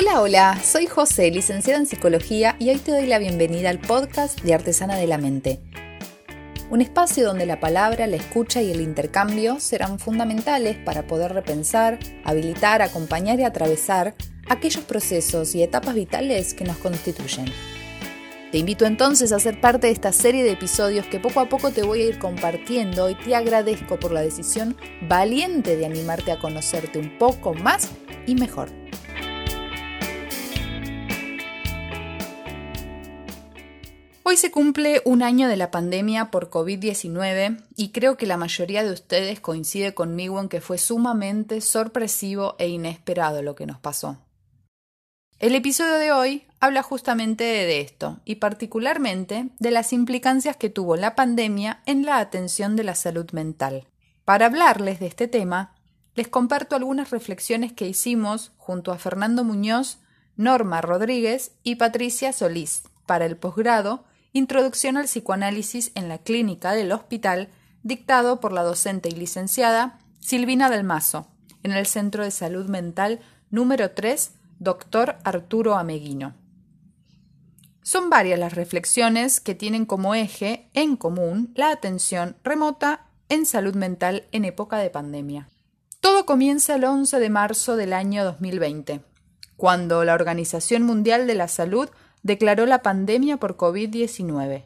Hola, hola, soy José, licenciada en psicología y hoy te doy la bienvenida al podcast de Artesana de la Mente. Un espacio donde la palabra, la escucha y el intercambio serán fundamentales para poder repensar, habilitar, acompañar y atravesar aquellos procesos y etapas vitales que nos constituyen. Te invito entonces a ser parte de esta serie de episodios que poco a poco te voy a ir compartiendo y te agradezco por la decisión valiente de animarte a conocerte un poco más y mejor. Hoy se cumple un año de la pandemia por COVID-19 y creo que la mayoría de ustedes coincide conmigo en que fue sumamente sorpresivo e inesperado lo que nos pasó. El episodio de hoy habla justamente de esto y particularmente de las implicancias que tuvo la pandemia en la atención de la salud mental. Para hablarles de este tema, les comparto algunas reflexiones que hicimos junto a Fernando Muñoz, Norma Rodríguez y Patricia Solís para el posgrado Introducción al psicoanálisis en la clínica del hospital, dictado por la docente y licenciada Silvina del Mazo, en el Centro de Salud Mental número 3, Dr. Arturo Ameguino. Son varias las reflexiones que tienen como eje en común la atención remota en salud mental en época de pandemia. Todo comienza el 11 de marzo del año 2020, cuando la Organización Mundial de la Salud declaró la pandemia por COVID-19.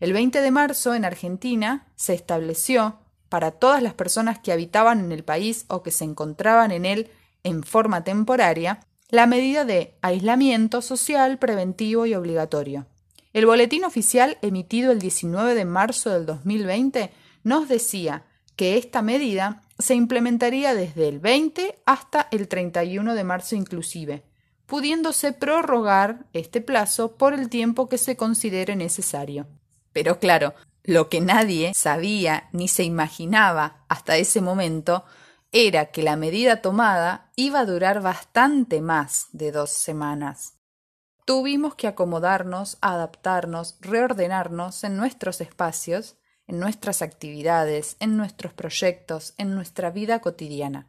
El 20 de marzo, en Argentina, se estableció, para todas las personas que habitaban en el país o que se encontraban en él en forma temporaria, la medida de aislamiento social preventivo y obligatorio. El boletín oficial emitido el 19 de marzo del 2020 nos decía que esta medida se implementaría desde el 20 hasta el 31 de marzo inclusive, pudiéndose prorrogar este plazo por el tiempo que se considere necesario. Pero claro, lo que nadie sabía ni se imaginaba hasta ese momento era que la medida tomada iba a durar bastante más de dos semanas. Tuvimos que acomodarnos, adaptarnos, reordenarnos en nuestros espacios, en nuestras actividades, en nuestros proyectos, en nuestra vida cotidiana.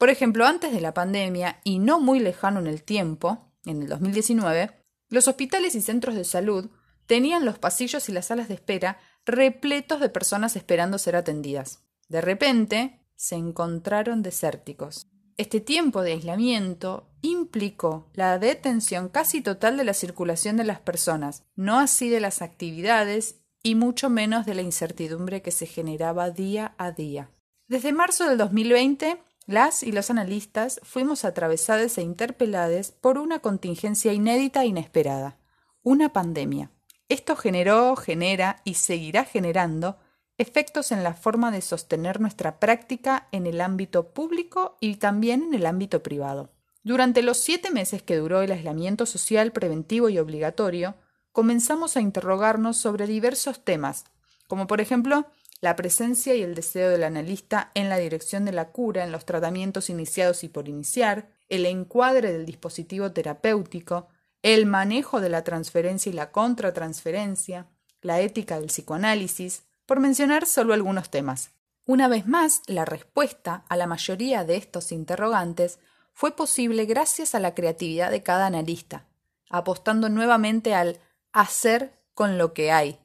Por ejemplo, antes de la pandemia, y no muy lejano en el tiempo, en el 2019, los hospitales y centros de salud tenían los pasillos y las salas de espera repletos de personas esperando ser atendidas. De repente, se encontraron desérticos. Este tiempo de aislamiento implicó la detención casi total de la circulación de las personas, no así de las actividades y mucho menos de la incertidumbre que se generaba día a día. Desde marzo del 2020, las y los analistas fuimos atravesados e interpelados por una contingencia inédita e inesperada, una pandemia. Esto generó, genera y seguirá generando efectos en la forma de sostener nuestra práctica en el ámbito público y también en el ámbito privado. Durante los siete meses que duró el aislamiento social preventivo y obligatorio, comenzamos a interrogarnos sobre diversos temas, como por ejemplo la presencia y el deseo del analista en la dirección de la cura en los tratamientos iniciados y por iniciar, el encuadre del dispositivo terapéutico, el manejo de la transferencia y la contratransferencia, la ética del psicoanálisis, por mencionar solo algunos temas. Una vez más, la respuesta a la mayoría de estos interrogantes fue posible gracias a la creatividad de cada analista, apostando nuevamente al hacer con lo que hay,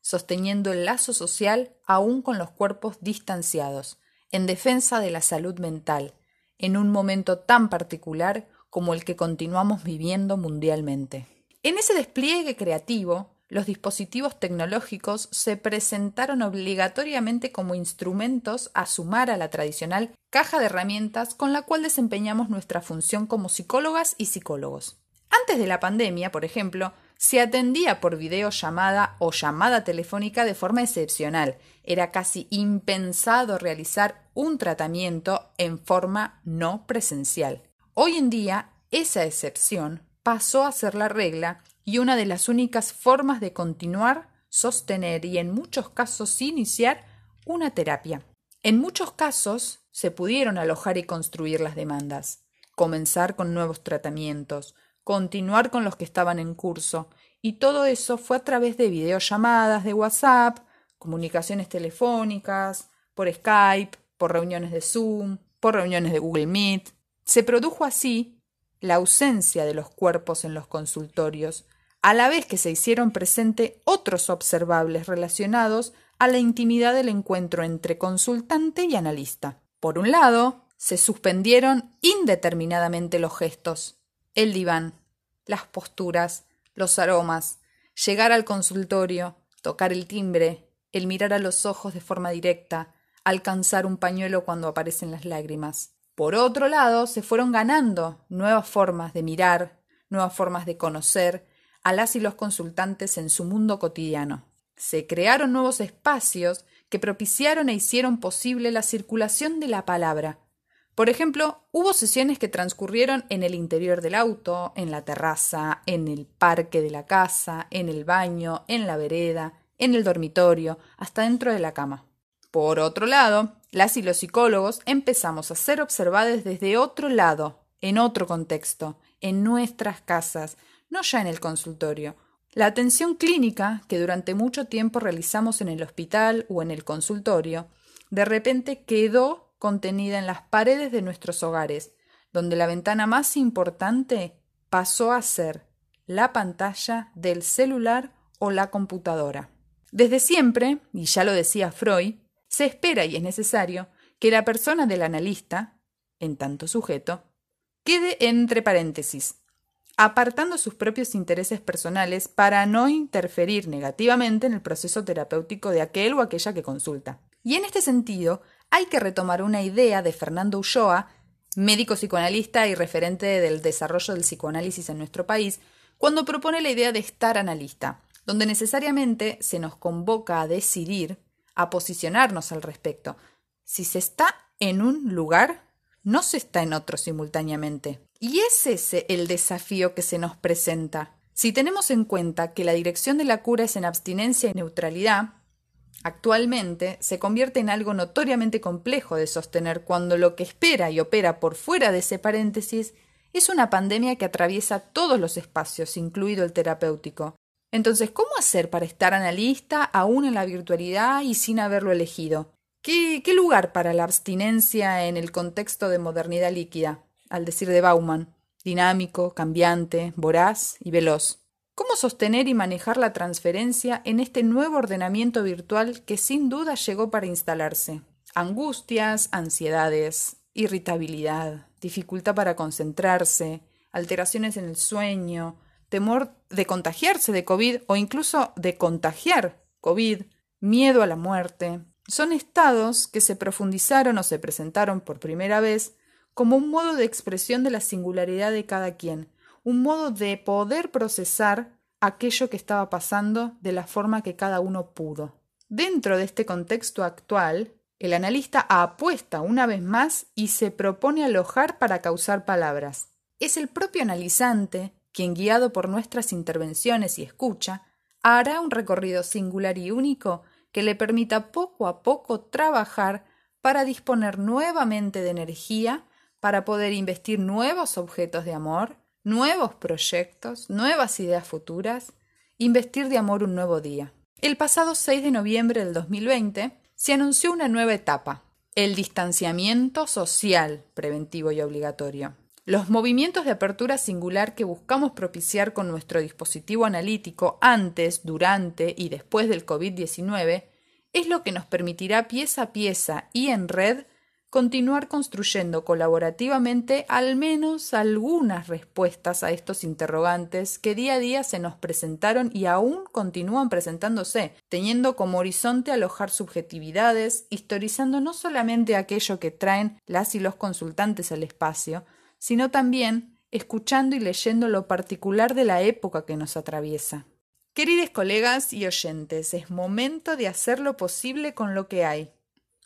sosteniendo el lazo social aún con los cuerpos distanciados, en defensa de la salud mental, en un momento tan particular como el que continuamos viviendo mundialmente. En ese despliegue creativo, los dispositivos tecnológicos se presentaron obligatoriamente como instrumentos a sumar a la tradicional caja de herramientas con la cual desempeñamos nuestra función como psicólogas y psicólogos. Antes de la pandemia, por ejemplo, se atendía por videollamada o llamada telefónica de forma excepcional. Era casi impensado realizar un tratamiento en forma no presencial. Hoy en día, esa excepción pasó a ser la regla y una de las únicas formas de continuar, sostener y en muchos casos iniciar una terapia. En muchos casos se pudieron alojar y construir las demandas, comenzar con nuevos tratamientos, continuar con los que estaban en curso, y todo eso fue a través de videollamadas de WhatsApp, comunicaciones telefónicas, por Skype, por reuniones de Zoom, por reuniones de Google Meet. Se produjo así la ausencia de los cuerpos en los consultorios, a la vez que se hicieron presente otros observables relacionados a la intimidad del encuentro entre consultante y analista. Por un lado, se suspendieron indeterminadamente los gestos, el diván, las posturas, los aromas, llegar al consultorio, tocar el timbre, el mirar a los ojos de forma directa, alcanzar un pañuelo cuando aparecen las lágrimas. Por otro lado, se fueron ganando nuevas formas de mirar, nuevas formas de conocer a las y los consultantes en su mundo cotidiano. Se crearon nuevos espacios que propiciaron e hicieron posible la circulación de la palabra. Por ejemplo, hubo sesiones que transcurrieron en el interior del auto, en la terraza, en el parque de la casa, en el baño, en la vereda, en el dormitorio, hasta dentro de la cama. Por otro lado, las y los psicólogos empezamos a ser observados desde otro lado, en otro contexto, en nuestras casas, no ya en el consultorio. La atención clínica, que durante mucho tiempo realizamos en el hospital o en el consultorio, de repente quedó contenida en las paredes de nuestros hogares, donde la ventana más importante pasó a ser la pantalla del celular o la computadora. Desde siempre, y ya lo decía Freud, se espera y es necesario que la persona del analista, en tanto sujeto, quede entre paréntesis, apartando sus propios intereses personales para no interferir negativamente en el proceso terapéutico de aquel o aquella que consulta. Y en este sentido, hay que retomar una idea de Fernando Ulloa, médico psicoanalista y referente del desarrollo del psicoanálisis en nuestro país, cuando propone la idea de estar analista, donde necesariamente se nos convoca a decidir a posicionarnos al respecto. Si se está en un lugar, no se está en otro simultáneamente. Y es ese el desafío que se nos presenta. Si tenemos en cuenta que la dirección de la cura es en abstinencia y neutralidad, actualmente se convierte en algo notoriamente complejo de sostener cuando lo que espera y opera por fuera de ese paréntesis es una pandemia que atraviesa todos los espacios, incluido el terapéutico, entonces, ¿cómo hacer para estar analista aún en la virtualidad y sin haberlo elegido? ¿Qué, ¿Qué, lugar para la abstinencia en el contexto de modernidad líquida, al decir de Bauman, dinámico, cambiante, voraz y veloz? ¿Cómo sostener y manejar la transferencia en este nuevo ordenamiento virtual que sin duda llegó para instalarse? Angustias, ansiedades, irritabilidad, dificultad para concentrarse, alteraciones en el sueño, temor de contagiarse de COVID o incluso de contagiar COVID, miedo a la muerte, son estados que se profundizaron o se presentaron por primera vez como un modo de expresión de la singularidad de cada quien, un modo de poder procesar aquello que estaba pasando de la forma que cada uno pudo. Dentro de este contexto actual, el analista apuesta una vez más y se propone alojar para causar palabras. Es el propio analizante quien guiado por nuestras intervenciones y escucha, hará un recorrido singular y único que le permita poco a poco trabajar para disponer nuevamente de energía para poder investir nuevos objetos de amor, nuevos proyectos, nuevas ideas futuras, investir de amor un nuevo día. El pasado 6 de noviembre del 2020 se anunció una nueva etapa, el distanciamiento social preventivo y obligatorio. Los movimientos de apertura singular que buscamos propiciar con nuestro dispositivo analítico antes, durante y después del COVID-19 es lo que nos permitirá pieza a pieza y en red continuar construyendo colaborativamente al menos algunas respuestas a estos interrogantes que día a día se nos presentaron y aún continúan presentándose, teniendo como horizonte alojar subjetividades, historizando no solamente aquello que traen las y los consultantes al espacio, sino también escuchando y leyendo lo particular de la época que nos atraviesa. Queridos colegas y oyentes, es momento de hacer lo posible con lo que hay.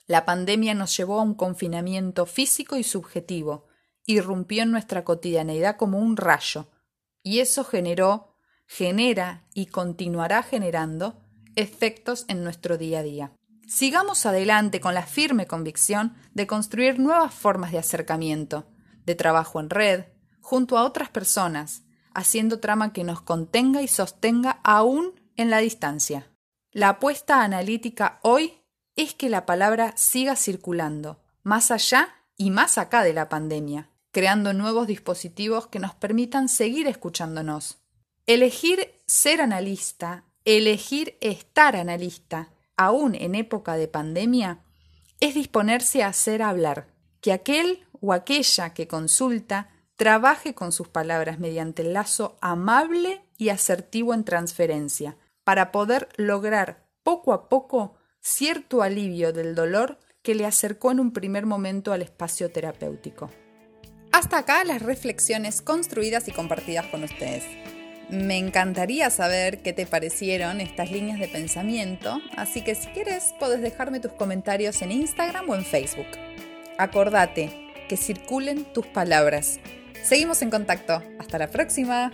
La pandemia nos llevó a un confinamiento físico y subjetivo, irrumpió en nuestra cotidianeidad como un rayo, y eso generó, genera y continuará generando efectos en nuestro día a día. Sigamos adelante con la firme convicción de construir nuevas formas de acercamiento, de trabajo en red, junto a otras personas, haciendo trama que nos contenga y sostenga aún en la distancia. La apuesta analítica hoy es que la palabra siga circulando, más allá y más acá de la pandemia, creando nuevos dispositivos que nos permitan seguir escuchándonos. Elegir ser analista, elegir estar analista, aún en época de pandemia, es disponerse a hacer hablar, que aquel o aquella que consulta trabaje con sus palabras mediante el lazo amable y asertivo en transferencia, para poder lograr poco a poco cierto alivio del dolor que le acercó en un primer momento al espacio terapéutico. Hasta acá las reflexiones construidas y compartidas con ustedes. Me encantaría saber qué te parecieron estas líneas de pensamiento, así que si quieres puedes dejarme tus comentarios en Instagram o en Facebook. Acordate que circulen tus palabras. Seguimos en contacto. Hasta la próxima.